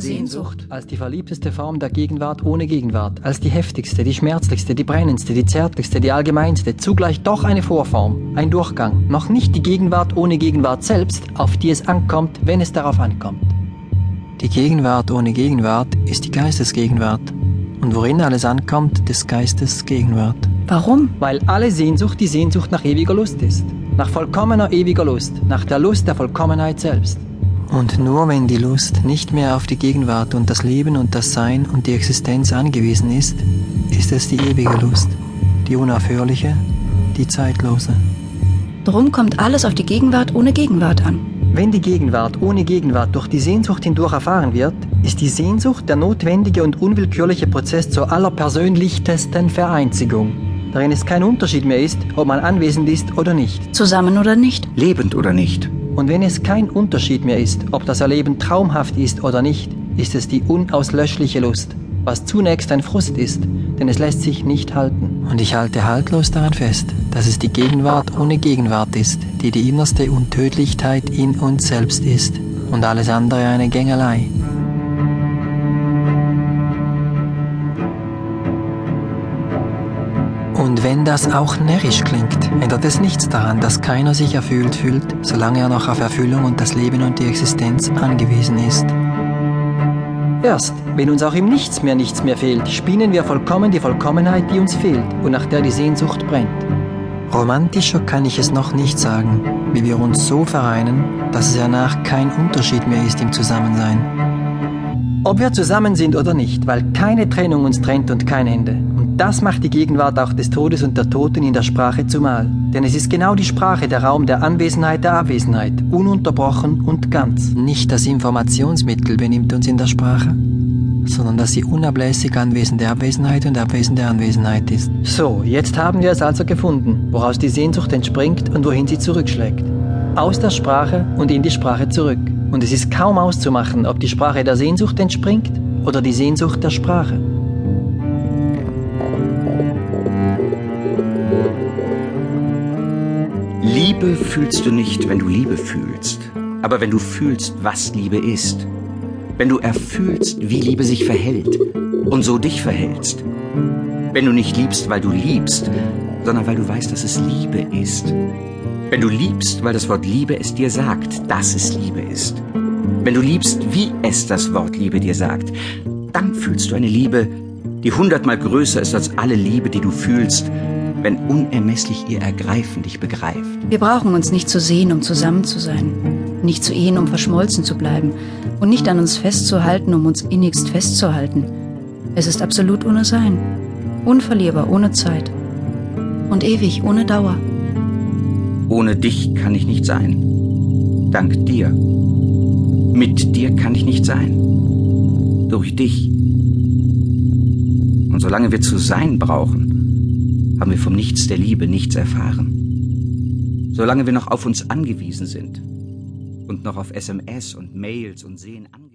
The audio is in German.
Sehnsucht als die verliebteste Form der Gegenwart ohne Gegenwart, als die heftigste, die schmerzlichste, die brennendste, die zärtlichste, die allgemeinste, zugleich doch eine Vorform, ein Durchgang, noch nicht die Gegenwart ohne Gegenwart selbst, auf die es ankommt, wenn es darauf ankommt. Die Gegenwart ohne Gegenwart ist die Geistesgegenwart. Und worin alles ankommt, des Geistes Gegenwart. Warum? Weil alle Sehnsucht die Sehnsucht nach ewiger Lust ist. Nach vollkommener ewiger Lust. Nach der Lust der Vollkommenheit selbst. Und nur wenn die Lust nicht mehr auf die Gegenwart und das Leben und das Sein und die Existenz angewiesen ist, ist es die ewige Lust, die unaufhörliche, die zeitlose. Drum kommt alles auf die Gegenwart ohne Gegenwart an. Wenn die Gegenwart ohne Gegenwart durch die Sehnsucht hindurch erfahren wird, ist die Sehnsucht der notwendige und unwillkürliche Prozess zur allerpersönlichtesten Vereinzigung, darin es kein Unterschied mehr ist, ob man anwesend ist oder nicht. Zusammen oder nicht. Lebend oder nicht. Und wenn es kein Unterschied mehr ist, ob das Erleben traumhaft ist oder nicht, ist es die unauslöschliche Lust, was zunächst ein Frust ist, denn es lässt sich nicht halten. Und ich halte haltlos daran fest, dass es die Gegenwart ohne Gegenwart ist, die die innerste Untödlichkeit in uns selbst ist und alles andere eine Gängelei. Und wenn das auch närrisch klingt, ändert es nichts daran, dass keiner sich erfüllt fühlt, solange er noch auf Erfüllung und das Leben und die Existenz angewiesen ist. Erst, wenn uns auch im Nichts mehr nichts mehr fehlt, spinnen wir vollkommen die Vollkommenheit, die uns fehlt und nach der die Sehnsucht brennt. Romantischer kann ich es noch nicht sagen, wie wir uns so vereinen, dass es danach kein Unterschied mehr ist im Zusammensein. Ob wir zusammen sind oder nicht, weil keine Trennung uns trennt und kein Ende. Das macht die Gegenwart auch des Todes und der Toten in der Sprache zumal. Denn es ist genau die Sprache der Raum der Anwesenheit der Abwesenheit, ununterbrochen und ganz. Nicht das Informationsmittel benimmt uns in der Sprache, sondern dass sie unablässig anwesende Abwesenheit und abwesende Anwesenheit ist. So, jetzt haben wir es also gefunden, woraus die Sehnsucht entspringt und wohin sie zurückschlägt. Aus der Sprache und in die Sprache zurück. Und es ist kaum auszumachen, ob die Sprache der Sehnsucht entspringt oder die Sehnsucht der Sprache. Liebe fühlst du nicht, wenn du Liebe fühlst, aber wenn du fühlst, was Liebe ist. Wenn du erfühlst, wie Liebe sich verhält und so dich verhältst. Wenn du nicht liebst, weil du liebst, sondern weil du weißt, dass es Liebe ist. Wenn du liebst, weil das Wort Liebe es dir sagt, dass es Liebe ist. Wenn du liebst, wie es das Wort Liebe dir sagt, dann fühlst du eine Liebe, die hundertmal größer ist als alle Liebe, die du fühlst, wenn unermesslich ihr Ergreifen dich begreift. Wir brauchen uns nicht zu sehen, um zusammen zu sein. Nicht zu ehen, um verschmolzen zu bleiben. Und nicht an uns festzuhalten, um uns innigst festzuhalten. Es ist absolut ohne Sein. Unverlierbar ohne Zeit. Und ewig ohne Dauer. Ohne dich kann ich nicht sein. Dank dir. Mit dir kann ich nicht sein. Durch dich. Und solange wir zu sein brauchen, haben wir vom Nichts der Liebe nichts erfahren. Solange wir noch auf uns angewiesen sind und noch auf SMS und Mails und Sehen angewiesen